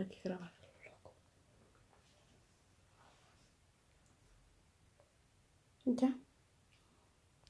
이렇게 그려가려고. 진짜?